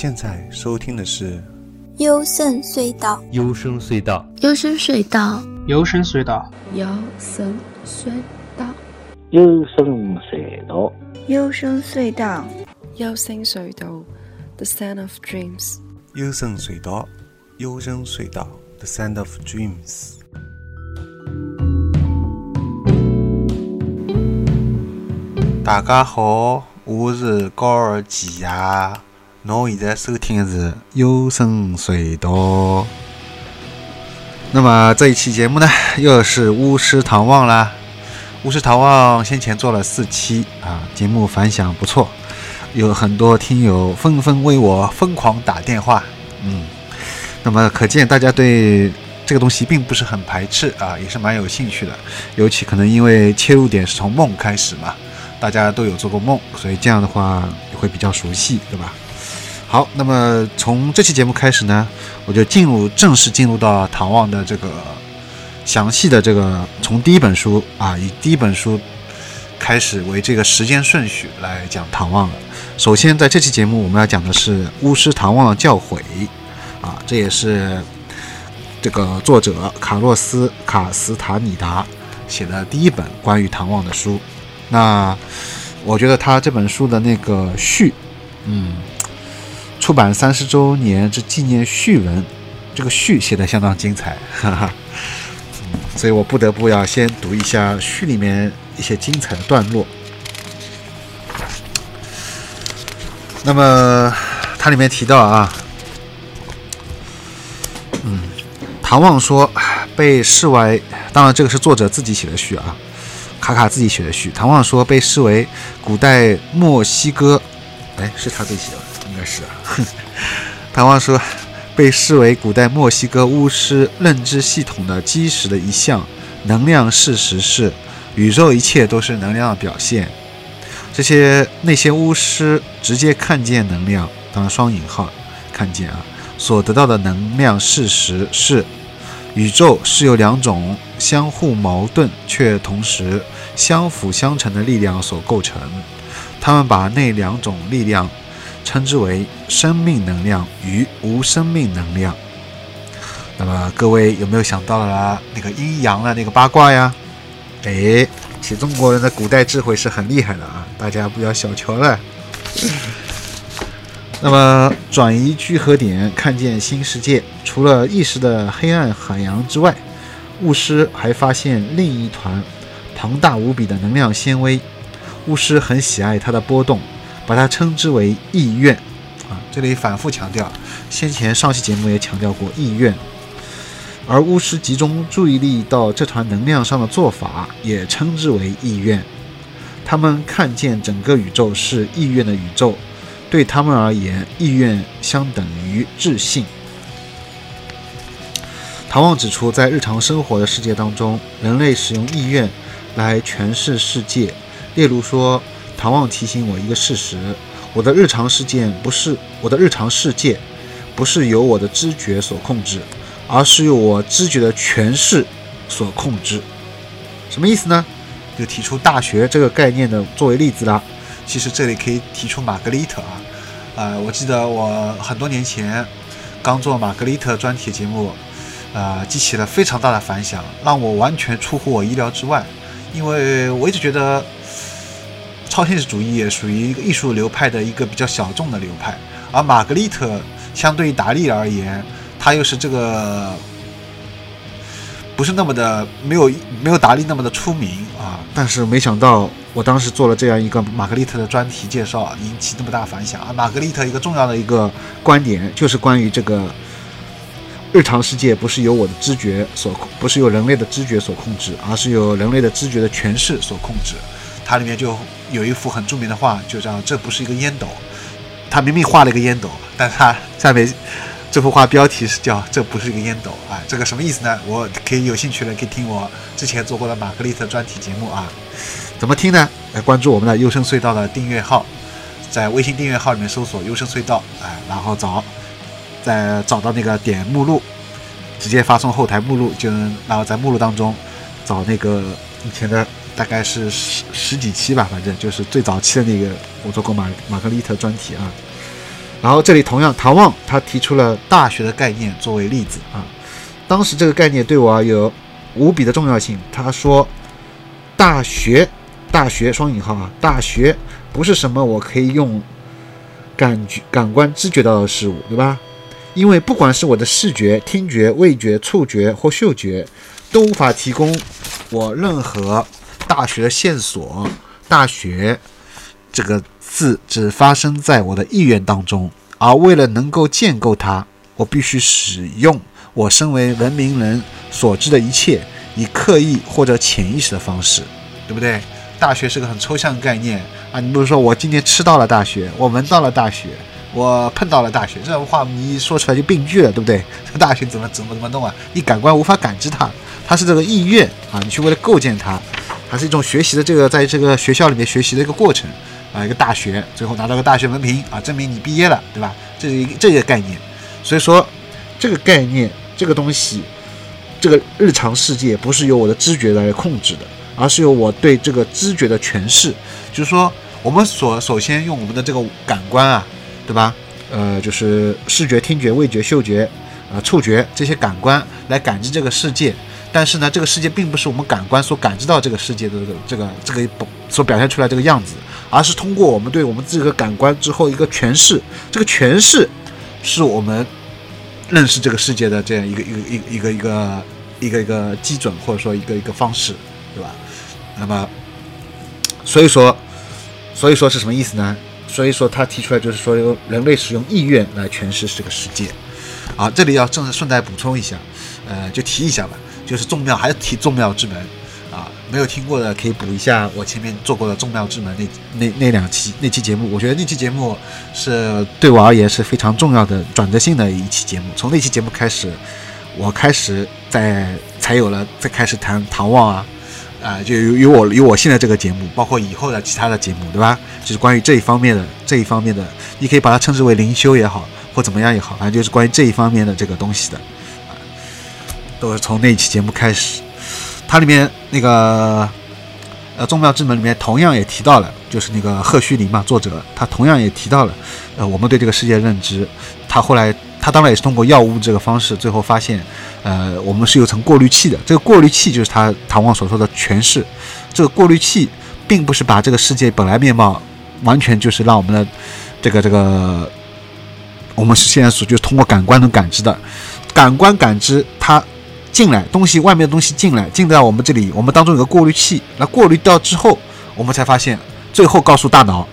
现在收听的是幽深隧道，幽深隧道，幽深隧道，幽深隧道，幽深隧道，幽深隧道，幽深隧道，幽深隧道，The Sound of Dreams，幽深隧道，幽深隧道，The Sound of Dreams。大家好，我是高尔基呀。侬现在收听的是幽深隧道。那么这一期节目呢，又是巫师唐望啦。巫师唐望先前做了四期啊，节目反响不错，有很多听友纷纷为我疯狂打电话。嗯，那么可见大家对这个东西并不是很排斥啊，也是蛮有兴趣的。尤其可能因为切入点是从梦开始嘛。大家都有做过梦，所以这样的话也会比较熟悉，对吧？好，那么从这期节目开始呢，我就进入正式进入到唐望的这个详细的这个从第一本书啊，以第一本书开始为这个时间顺序来讲唐望了。首先，在这期节目我们要讲的是巫师唐望的教诲啊，这也是这个作者卡洛斯卡斯塔尼达写的第一本关于唐望的书。那我觉得他这本书的那个序，嗯，出版三十周年之纪念序文，这个序写的相当精彩，哈哈，所以我不得不要先读一下序里面一些精彩的段落。那么它里面提到啊，嗯，唐望说被视为，当然这个是作者自己写的序啊。卡卡自己写的序，唐望说被视为古代墨西哥，哎，是他自己写的，该是啊。唐望说被视为古代墨西哥巫师认知系统的基石的一项能量事实是，宇宙一切都是能量的表现。这些那些巫师直接看见能量，当然双引号看见啊，所得到的能量事实是。宇宙是由两种相互矛盾却同时相辅相成的力量所构成，他们把那两种力量称之为生命能量与无生命能量。那么各位有没有想到了那个阴阳的那个八卦呀？哎，其实中国人的古代智慧是很厉害的啊，大家不要小瞧了。那么，转移聚合点，看见新世界。除了意识的黑暗海洋之外，巫师还发现另一团庞大无比的能量纤维。巫师很喜爱它的波动，把它称之为意愿。啊，这里反复强调，先前上期节目也强调过意愿。而巫师集中注意力到这团能量上的做法，也称之为意愿。他们看见整个宇宙是意愿的宇宙。对他们而言，意愿相等于智性。唐望指出，在日常生活的世界当中，人类使用意愿来诠释世界。例如说，唐望提醒我一个事实：我的日常事件不是我的日常世界，不是由我的知觉所控制，而是由我知觉的诠释所控制。什么意思呢？就提出大学这个概念的作为例子啦。其实这里可以提出玛格丽特啊，呃，我记得我很多年前刚做玛格丽特专题节目，呃，激起了非常大的反响，让我完全出乎我意料之外。因为我一直觉得超现实主义也属于一个艺术流派的一个比较小众的流派，而玛格丽特相对于达利而言，它又是这个不是那么的没有没有达利那么的出名啊。但是没想到。我当时做了这样一个玛格丽特的专题介绍，引起这么大反响啊！玛格丽特一个重要的一个观点就是关于这个日常世界不是由我的知觉所控，不是由人类的知觉所控制，而是由人类的知觉的诠释所控制。它里面就有一幅很著名的画，就叫“这不是一个烟斗”。他明明画了一个烟斗，但他下面这幅画标题是叫“这不是一个烟斗”啊！这个什么意思呢？我可以有兴趣的可以听我之前做过的玛格丽特专题节目啊。怎么听呢？来关注我们的优声隧道的订阅号，在微信订阅号里面搜索“优声隧道”，哎，然后找，再找到那个点目录，直接发送后台目录就能，然后在目录当中找那个以前的大概是十十几期吧，反正就是最早期的那个我做过马马格丽特专题啊。然后这里同样，唐望他提出了大学的概念作为例子啊。当时这个概念对我有无比的重要性。他说，大学，大学双引号啊，大学不是什么我可以用感觉、感官知觉到的事物，对吧？因为不管是我的视觉、听觉、味觉、触觉或嗅觉，都无法提供我任何大学的线索。大学这个字只发生在我的意愿当中，而为了能够建构它，我必须使用我身为文明人所知的一切，以刻意或者潜意识的方式，对不对？大学是个很抽象的概念啊！你比如说，我今天吃到了大学，我闻到了大学。我碰到了大学，这种话你一说出来就病句了，对不对？这大学怎么怎么怎么弄啊？你感官无法感知它，它是这个意愿啊，你去为了构建它，它是一种学习的这个在这个学校里面学习的一个过程啊，一个大学，最后拿到个大学文凭啊，证明你毕业了，对吧？这是一这个概念。所以说，这个概念，这个东西，这个日常世界不是由我的知觉来控制的，而是由我对这个知觉的诠释。就是说，我们所首先用我们的这个感官啊。对吧？呃，就是视觉、听觉、味觉、嗅觉，呃，触觉这些感官来感知这个世界。但是呢，这个世界并不是我们感官所感知到这个世界的这个这个这个所表现出来这个样子，而是通过我们对我们这个感官之后一个诠释。这个诠释是我们认识这个世界的这样一个一个一一个一个一个一个基准，或者说一个一个方式，对吧？那么，所以说，所以说是什么意思呢？所以说，他提出来就是说，由人类使用意愿来诠释这个世界。啊，这里要正顺带补充一下，呃，就提一下吧，就是众妙还是提众妙之门啊，没有听过的可以补一下我前面做过的众妙之门那那那两期那期节目，我觉得那期节目是对我而言是非常重要的转折性的一期节目。从那期节目开始，我开始在才有了再开始谈唐望啊。啊，就有有我有我现在这个节目，包括以后的其他的节目，对吧？就是关于这一方面的这一方面的，你可以把它称之为灵修也好，或怎么样也好，反正就是关于这一方面的这个东西的，都是从那一期节目开始。它里面那个呃《宗庙之门》里面同样也提到了，就是那个赫胥黎嘛，作者他同样也提到了，呃，我们对这个世界认知，他后来。他当然也是通过药物这个方式，最后发现，呃，我们是有层过滤器的。这个过滤器就是他唐望所说的诠释。这个过滤器并不是把这个世界本来面貌完全就是让我们的这个这个我们是现在所就是通过感官能感知的。感官感知它进来东西，外面的东西进来进到我们这里，我们当中有个过滤器，那过滤掉之后，我们才发现，最后告诉大脑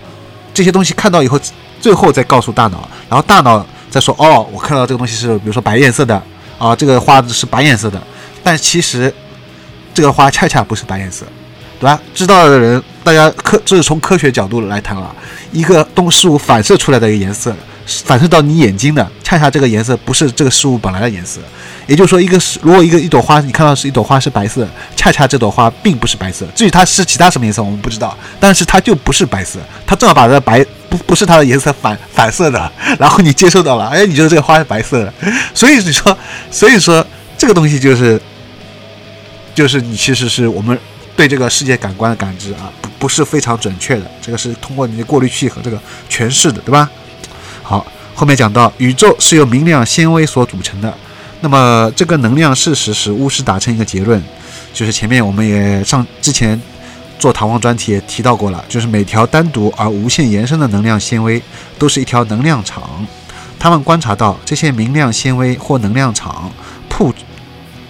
这些东西看到以后，最后再告诉大脑，然后大脑。再说哦，我看到这个东西是，比如说白颜色的啊，这个花是白颜色的，但其实这个花恰恰不是白颜色，对吧？知道的人，大家科这是从科学角度来谈了，一个东事物反射出来的一个颜色，反射到你眼睛的，恰恰这个颜色不是这个事物本来的颜色。也就是说，一个是如果一个一朵花，你看到是一朵花是白色，恰恰这朵花并不是白色。至于它是其他什么颜色，我们不知道，但是它就不是白色，它正好把这白。不不是它的颜色反反射的，然后你接受到了，哎，你觉得这个花是白色的，所以你说，所以说 这个东西就是，就是你其实是我们对这个世界感官的感知啊，不不是非常准确的，这个是通过你的过滤器和这个诠释的，对吧？好，后面讲到宇宙是由明亮纤维所组成的，那么这个能量事实使巫师达成一个结论，就是前面我们也上之前。做唐望专题也提到过了，就是每条单独而无限延伸的能量纤维都是一条能量场。他们观察到这些明亮纤维或能量场碰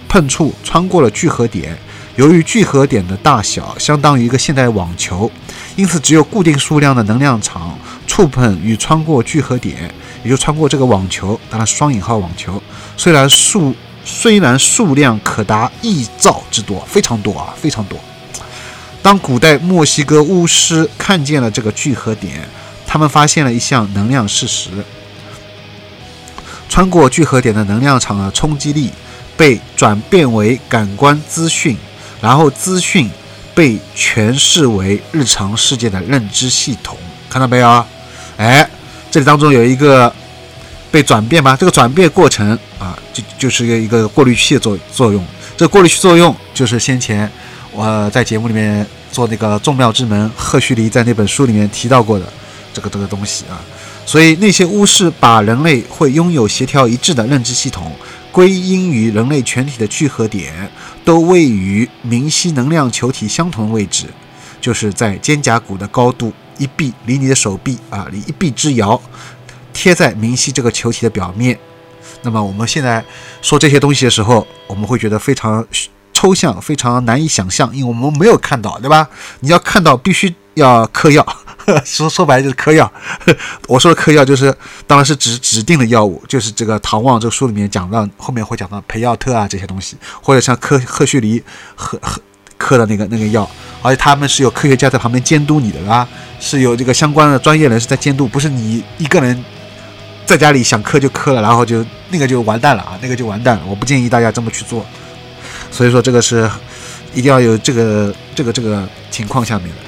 碰触穿过了聚合点，由于聚合点的大小相当于一个现代网球，因此只有固定数量的能量场触碰与穿过聚合点，也就穿过这个网球，当然双引号网球。虽然数虽然数量可达亿兆之多，非常多啊，非常多。当古代墨西哥巫师看见了这个聚合点，他们发现了一项能量事实：穿过聚合点的能量场的冲击力被转变为感官资讯，然后资讯被诠释为日常世界的认知系统。看到没有？哎，这里当中有一个被转变吧？这个转变过程啊，就就是一个过滤器的作作用。这个过滤器作用就是先前我在节目里面。做那个众妙之门，赫胥黎在那本书里面提到过的这个这个东西啊，所以那些巫师把人类会拥有协调一致的认知系统归因于人类全体的聚合点都位于明晰能量球体相同位置，就是在肩胛骨的高度一臂离你的手臂啊，离一臂之遥，贴在明晰这个球体的表面。那么我们现在说这些东西的时候，我们会觉得非常抽象，非常难以想象，因为我们没有看到，对吧？你要看到，必须要嗑药。说说白了就是嗑药，我说的嗑药就是当然是指指定的药物，就是这个《唐望》这个书里面讲到，后面会讲到培药特啊这些东西，或者像科赫胥黎嗑的那个那个药，而且他们是有科学家在旁边监督你的，啊，是有这个相关的专业人士在监督，不是你一个人在家里想嗑就嗑了，然后就那个就完蛋了啊，那个就完蛋了，我不建议大家这么去做。所以说这个是一定要有这个这个这个情况下面的。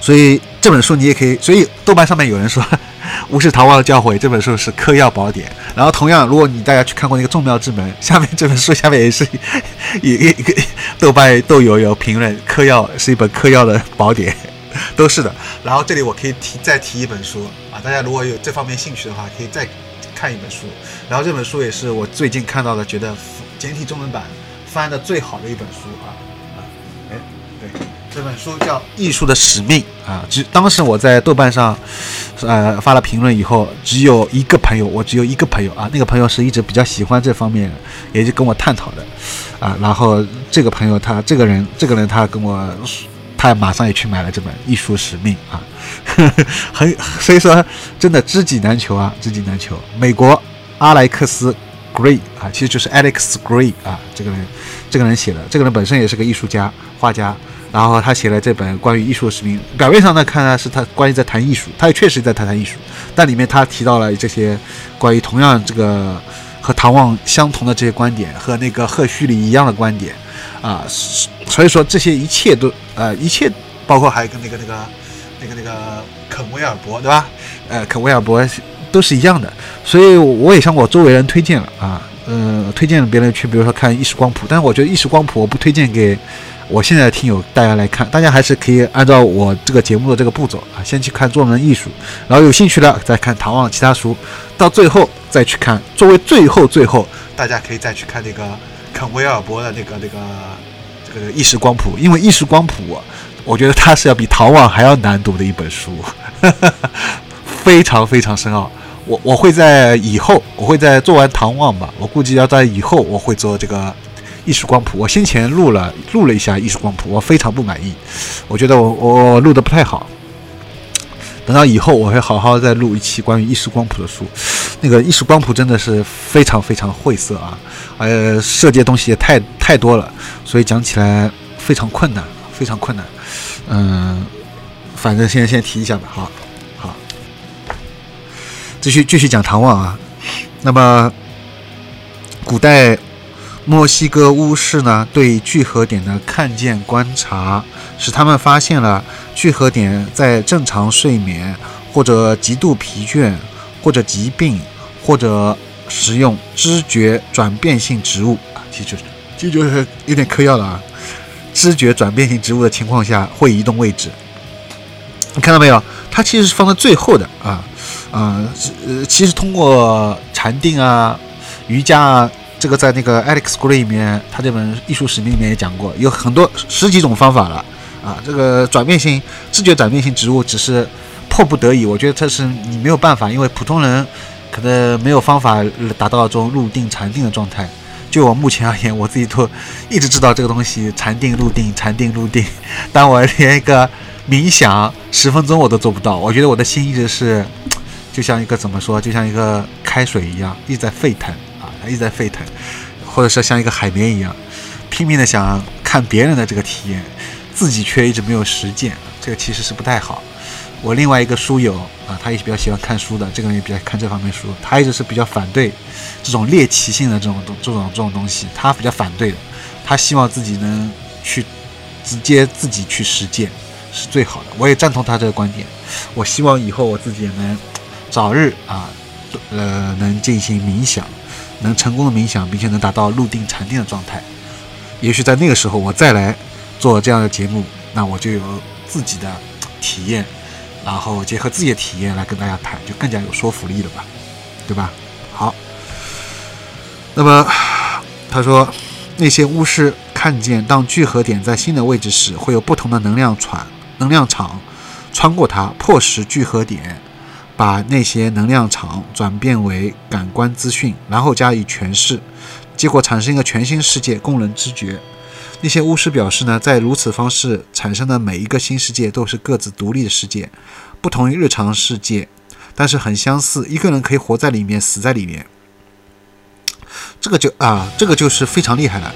所以这本书你也可以，所以豆瓣上面有人说《巫师逃亡的教诲》这本书是嗑药宝典。然后同样，如果你大家去看过那个《众妙之门》，下面这本书下面也是 一一个豆瓣豆友有评论，嗑药是一本嗑药的宝典，都是的。然后这里我可以提再提一本书啊，大家如果有这方面兴趣的话，可以再看一本书。然后这本书也是我最近看到的，觉得简体中文版翻的最好的一本书啊。这本书叫《艺术的使命》啊，只当时我在豆瓣上，呃发了评论以后，只有一个朋友，我只有一个朋友啊，那个朋友是一直比较喜欢这方面，也就跟我探讨的，啊，然后这个朋友他这个人，这个人他跟我，他马上也去买了这本《艺术使命》啊，很所以说真的知己难求啊，知己难求。美国阿莱克斯 Gray 啊，其实就是 Alex Gray 啊，这个人这个人写的，这个人本身也是个艺术家、画家。然后他写了这本关于艺术的视频，表面上呢看来是他关于在谈艺术，他也确实在谈谈艺术，但里面他提到了这些关于同样这个和唐望相同的这些观点，和那个赫胥黎一样的观点啊，所以说这些一切都呃一切包括还有跟那个那个那个那个肯维尔伯对吧？呃，肯维尔伯都是一样的，所以我也向我周围人推荐了啊，呃，推荐了别人去比如说看意识光谱，但是我觉得意识光谱我不推荐给。我现在听友大家来看，大家还是可以按照我这个节目的这个步骤啊，先去看《做人艺术》，然后有兴趣了再看唐望其他书，到最后再去看。作为最后最后，大家可以再去看那个 肯威尔伯的那个那个这个意识光谱，因为意识光谱，我觉得它是要比唐望还要难读的一本书，非常非常深奥。我我会在以后，我会在做完唐望吧，我估计要在以后我会做这个。艺术光谱，我先前录了录了一下艺术光谱，我非常不满意，我觉得我我录的不太好。等到以后我会好好再录一期关于艺术光谱的书。那个艺术光谱真的是非常非常晦涩啊，呃，涉及的东西也太太多了，所以讲起来非常困难，非常困难。嗯，反正先先提一下吧，好，好，继续继续讲唐望啊。那么古代。墨西哥巫师呢，对聚合点的看见观察，使他们发现了聚合点在正常睡眠，或者极度疲倦，或者疾病，或者食用知觉转变性植物啊，其实其实就是有点嗑药了啊。知觉转变性植物的情况下会移动位置，你看到没有？它其实是放在最后的啊啊，呃，其实通过禅定啊、瑜伽啊。这个在那个 Alex Gray 里面，他这本艺术使命里面也讲过，有很多十几种方法了啊。这个转变性知觉转变性植物只是迫不得已，我觉得这是你没有办法，因为普通人可能没有方法达到这种入定禅定的状态。就我目前而言，我自己都一直知道这个东西禅定入定禅定入定，但我连一个冥想十分钟我都做不到。我觉得我的心一直是就像一个怎么说，就像一个开水一样，一直在沸腾。一直在沸腾，或者说像一个海绵一样，拼命的想看别人的这个体验，自己却一直没有实践，这个其实是不太好。我另外一个书友啊，他也是比较喜欢看书的，这个人也比较看这方面书，他一直是比较反对这种猎奇性的这种东这种这种东西，他比较反对的，他希望自己能去直接自己去实践是最好的。我也赞同他这个观点，我希望以后我自己也能早日啊，呃，能进行冥想。能成功的冥想，并且能达到入定禅定的状态，也许在那个时候我再来做这样的节目，那我就有自己的体验，然后结合自己的体验来跟大家谈，就更加有说服力了吧，对吧？好，那么他说，那些巫师看见当聚合点在新的位置时，会有不同的能量传能量场穿过它，迫使聚合点把那些能量场转变为感官资讯，然后加以诠释，结果产生一个全新世界供人知觉。那些巫师表示呢，在如此方式产生的每一个新世界都是各自独立的世界，不同于日常世界，但是很相似。一个人可以活在里面，死在里面。这个就啊，这个就是非常厉害了。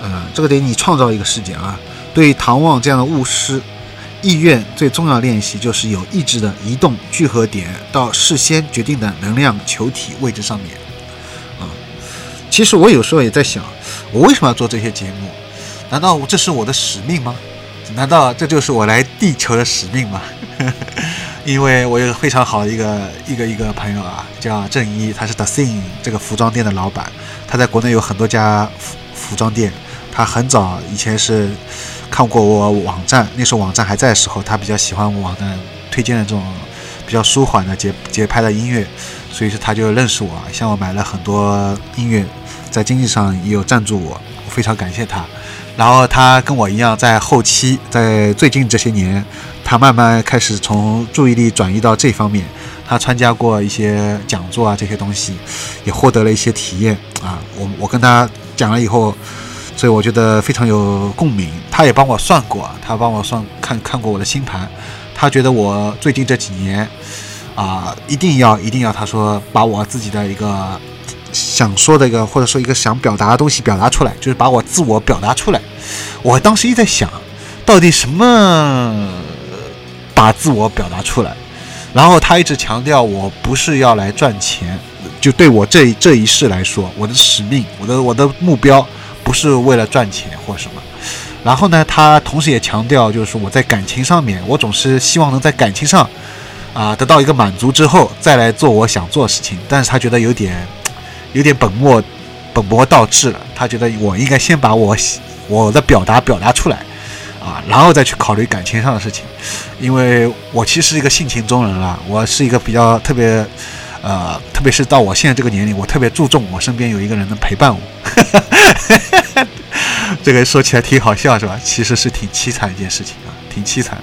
嗯，这个得你创造一个世界啊。对唐望这样的巫师，意愿最重要练习就是有意志的移动聚合点到事先决定的能量球体位置上面。啊，其实我有时候也在想，我为什么要做这些节目？难道这是我的使命吗？难道这就是我来地球的使命吗？因为我有个非常好的一个一个一个朋友啊，叫郑一，他是 The Sing 这个服装店的老板，他在国内有很多家服服装店。他很早以前是看过我网站，那时候网站还在的时候，他比较喜欢我的推荐的这种比较舒缓的节节拍的音乐，所以说他就认识我，向我买了很多音乐，在经济上也有赞助我，我非常感谢他。然后他跟我一样，在后期，在最近这些年，他慢慢开始从注意力转移到这方面。他参加过一些讲座啊，这些东西，也获得了一些体验啊。我我跟他讲了以后，所以我觉得非常有共鸣。他也帮我算过，他帮我算看看过我的星盘，他觉得我最近这几年啊，一定要一定要，他说把我自己的一个。想说的一个，或者说一个想表达的东西表达出来，就是把我自我表达出来。我当时一直在想，到底什么把自我表达出来？然后他一直强调，我不是要来赚钱，就对我这这一世来说，我的使命，我的我的目标不是为了赚钱或什么。然后呢，他同时也强调，就是说我在感情上面，我总是希望能在感情上啊得到一个满足之后，再来做我想做的事情。但是他觉得有点。有点本末本末倒置了，他觉得我应该先把我我的表达表达出来，啊，然后再去考虑感情上的事情，因为我其实是一个性情中人了，我是一个比较特别，呃，特别是到我现在这个年龄，我特别注重我身边有一个人能陪伴我，这个说起来挺好笑是吧？其实是挺凄惨一件事情啊，挺凄惨。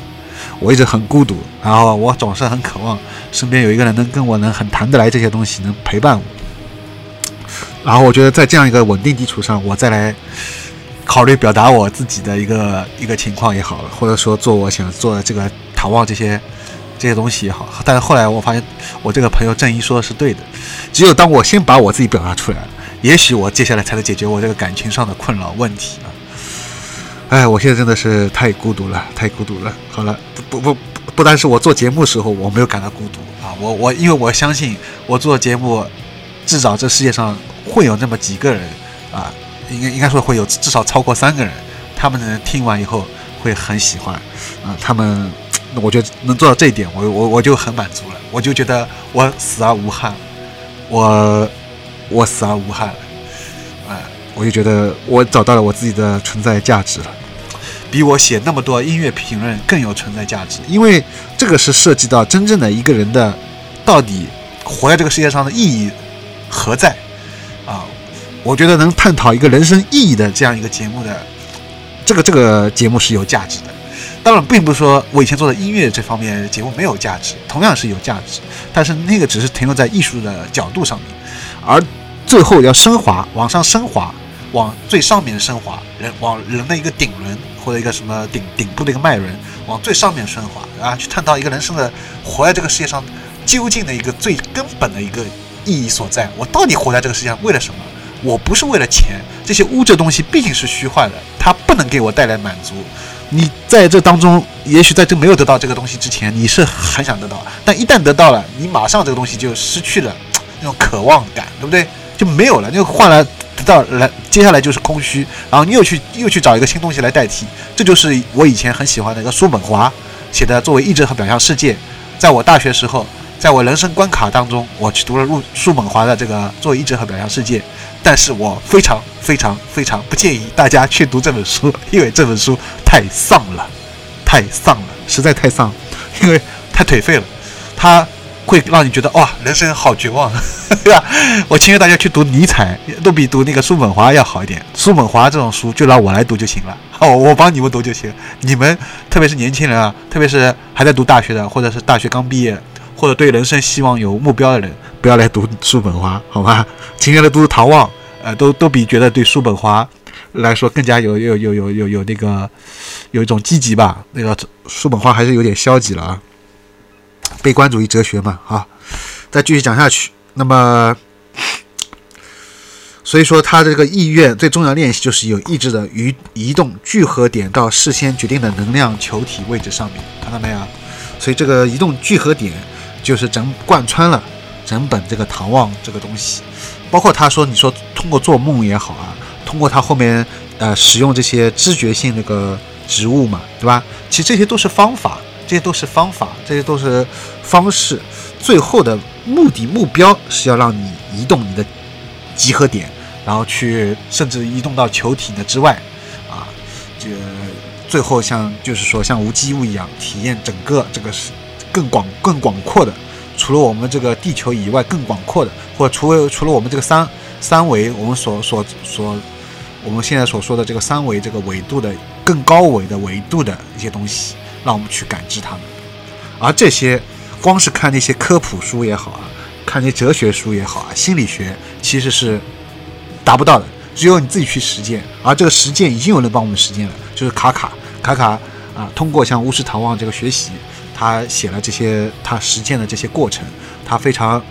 我一直很孤独，然后我总是很渴望身边有一个人能跟我能很谈得来这些东西，能陪伴我。然后我觉得在这样一个稳定基础上，我再来考虑表达我自己的一个一个情况也好，或者说做我想做的这个逃望这些这些东西也好。但是后来我发现，我这个朋友郑一说的是对的。只有当我先把我自己表达出来了，也许我接下来才能解决我这个感情上的困扰问题啊！哎，我现在真的是太孤独了，太孤独了。好了，不不不，不单是我做节目时候我没有感到孤独啊，我我因为我相信我做节目，至少这世界上。会有那么几个人啊，应该应该说会有至少超过三个人，他们能听完以后会很喜欢啊。他们，我觉得能做到这一点，我我我就很满足了。我就觉得我死而无憾，我我死而无憾，啊，我就觉得我找到了我自己的存在价值了，比我写那么多音乐评论更有存在价值。因为这个是涉及到真正的一个人的到底活在这个世界上的意义何在。啊，我觉得能探讨一个人生意义的这样一个节目的，这个这个节目是有价值的。当然，并不是说我以前做的音乐这方面节目没有价值，同样是有价值。但是那个只是停留在艺术的角度上面，而最后要升华，往上升华，往最上面升华，人往人的一个顶轮或者一个什么顶顶部的一个脉轮，往最上面升华啊，去探讨一个人生的活在这个世界上究竟的一个最根本的一个。意义所在，我到底活在这个世界上为了什么？我不是为了钱，这些物质东西毕竟是虚幻的，它不能给我带来满足。你在这当中，也许在这没有得到这个东西之前，你是很想得到，但一旦得到了，你马上这个东西就失去了那种渴望感，对不对？就没有了，就换了。到来，接下来就是空虚，然后你又去又去找一个新东西来代替。这就是我以前很喜欢的一个叔本华写的《作为意志和表象世界》，在我大学时候。在我人生关卡当中，我去读了。入叔本华的这个《作为意志和表象世界》，但是我非常非常非常不建议大家去读这本书，因为这本书太丧了，太丧了，实在太丧，因为太颓废了，他会让你觉得哇，人生好绝望，对吧？我建议大家去读尼采，都比读那个叔本华要好一点。叔本华这种书就让我来读就行了，好，我帮你们读就行。你们特别是年轻人啊，特别是还在读大学的，或者是大学刚毕业，或者对人生希望有目标的人，不要来读叔本华，好吧？今天的读唐望，呃，都都比觉得对叔本华。来说更加有有有有有有那个有一种积极吧，那个叔本华还是有点消极了啊，悲观主义哲学嘛啊，再继续讲下去，那么所以说他这个意愿最重要练习就是有意志的移移动聚合点到事先决定的能量球体位置上面，看到没有？所以这个移动聚合点就是整贯穿了整本这个唐望这个东西，包括他说你说通过做梦也好啊。通过他后面，呃，使用这些知觉性那个植物嘛，对吧？其实这些都是方法，这些都是方法，这些都是方式。最后的目的目标是要让你移动你的集合点，然后去甚至移动到球体的之外，啊，这最后像就是说像无机物一样体验整个这个是更广更广阔的，除了我们这个地球以外更广阔的，或除了除了我们这个三三维我们所所所。我们现在所说的这个三维这个维度的更高维的维度的一些东西，让我们去感知它们。而这些光是看那些科普书也好啊，看那些哲学书也好啊，心理学其实是达不到的。只有你自己去实践。而这个实践已经有人帮我们实践了，就是卡卡卡卡啊，通过像巫师唐望这个学习，他写了这些他实践的这些过程，他非常。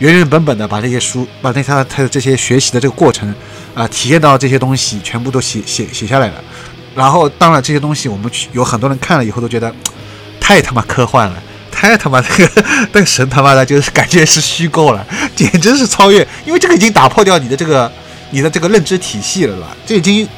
原原本本的把这些书，把那他他的这些学习的这个过程，啊，体验到这些东西，全部都写写写下来了。然后，当然这些东西我们有很多人看了以后都觉得太他妈科幻了，太他妈那个 那个神他妈的就是感觉是虚构了，简直是超越，因为这个已经打破掉你的这个你的这个认知体系了，对吧？这已经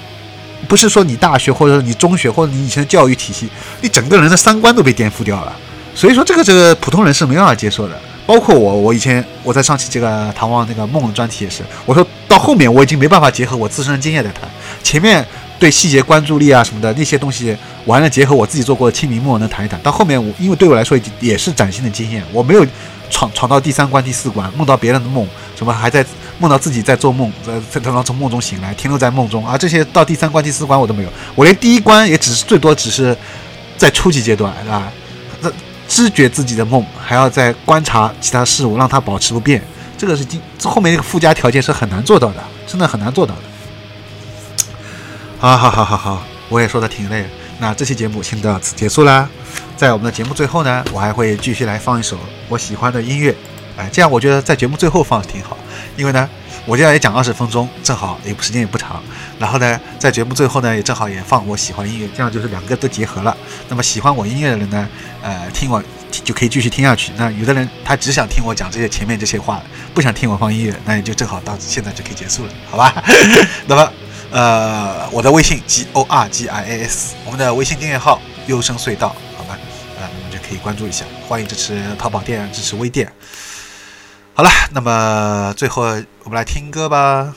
不是说你大学或者你中学或者你以前的教育体系，你整个人的三观都被颠覆掉了。所以说这个这个普通人是没办法接受的。包括我，我以前我在上期这个唐望那个梦的专题也是，我说到后面我已经没办法结合我自身经验在谈，前面对细节关注力啊什么的那些东西，完了结合我自己做过的清明梦能谈一谈。到后面我因为对我来说也是崭新的经验，我没有闯闯到第三关第四关，梦到别人的梦，什么还在梦到自己在做梦，在在刚刚从梦中醒来，停留在梦中，而这些到第三关第四关我都没有，我连第一关也只是最多只是在初级阶段，是吧？那。知觉自己的梦，还要再观察其他事物，让它保持不变，这个是今后面那个附加条件是很难做到的，真的很难做到的。好好好好好，我也说的挺累，那这期节目先到此结束啦。在我们的节目最后呢，我还会继续来放一首我喜欢的音乐，哎，这样我觉得在节目最后放挺好，因为呢。我这样也讲二十分钟，正好也时间也不长。然后呢，在节目最后呢，也正好也放我喜欢音乐，这样就是两个都结合了。那么喜欢我音乐的人呢，呃，听我就可以继续听下去。那有的人他只想听我讲这些前面这些话，不想听我放音乐，那也就正好到现在就可以结束了，好吧？那么，呃，我的微信 g o r g i s，我们的微信订阅号优声隧道，好吧？呃，你们就可以关注一下。欢迎支持淘宝店，支持微店。好了，那么最后我们来听歌吧。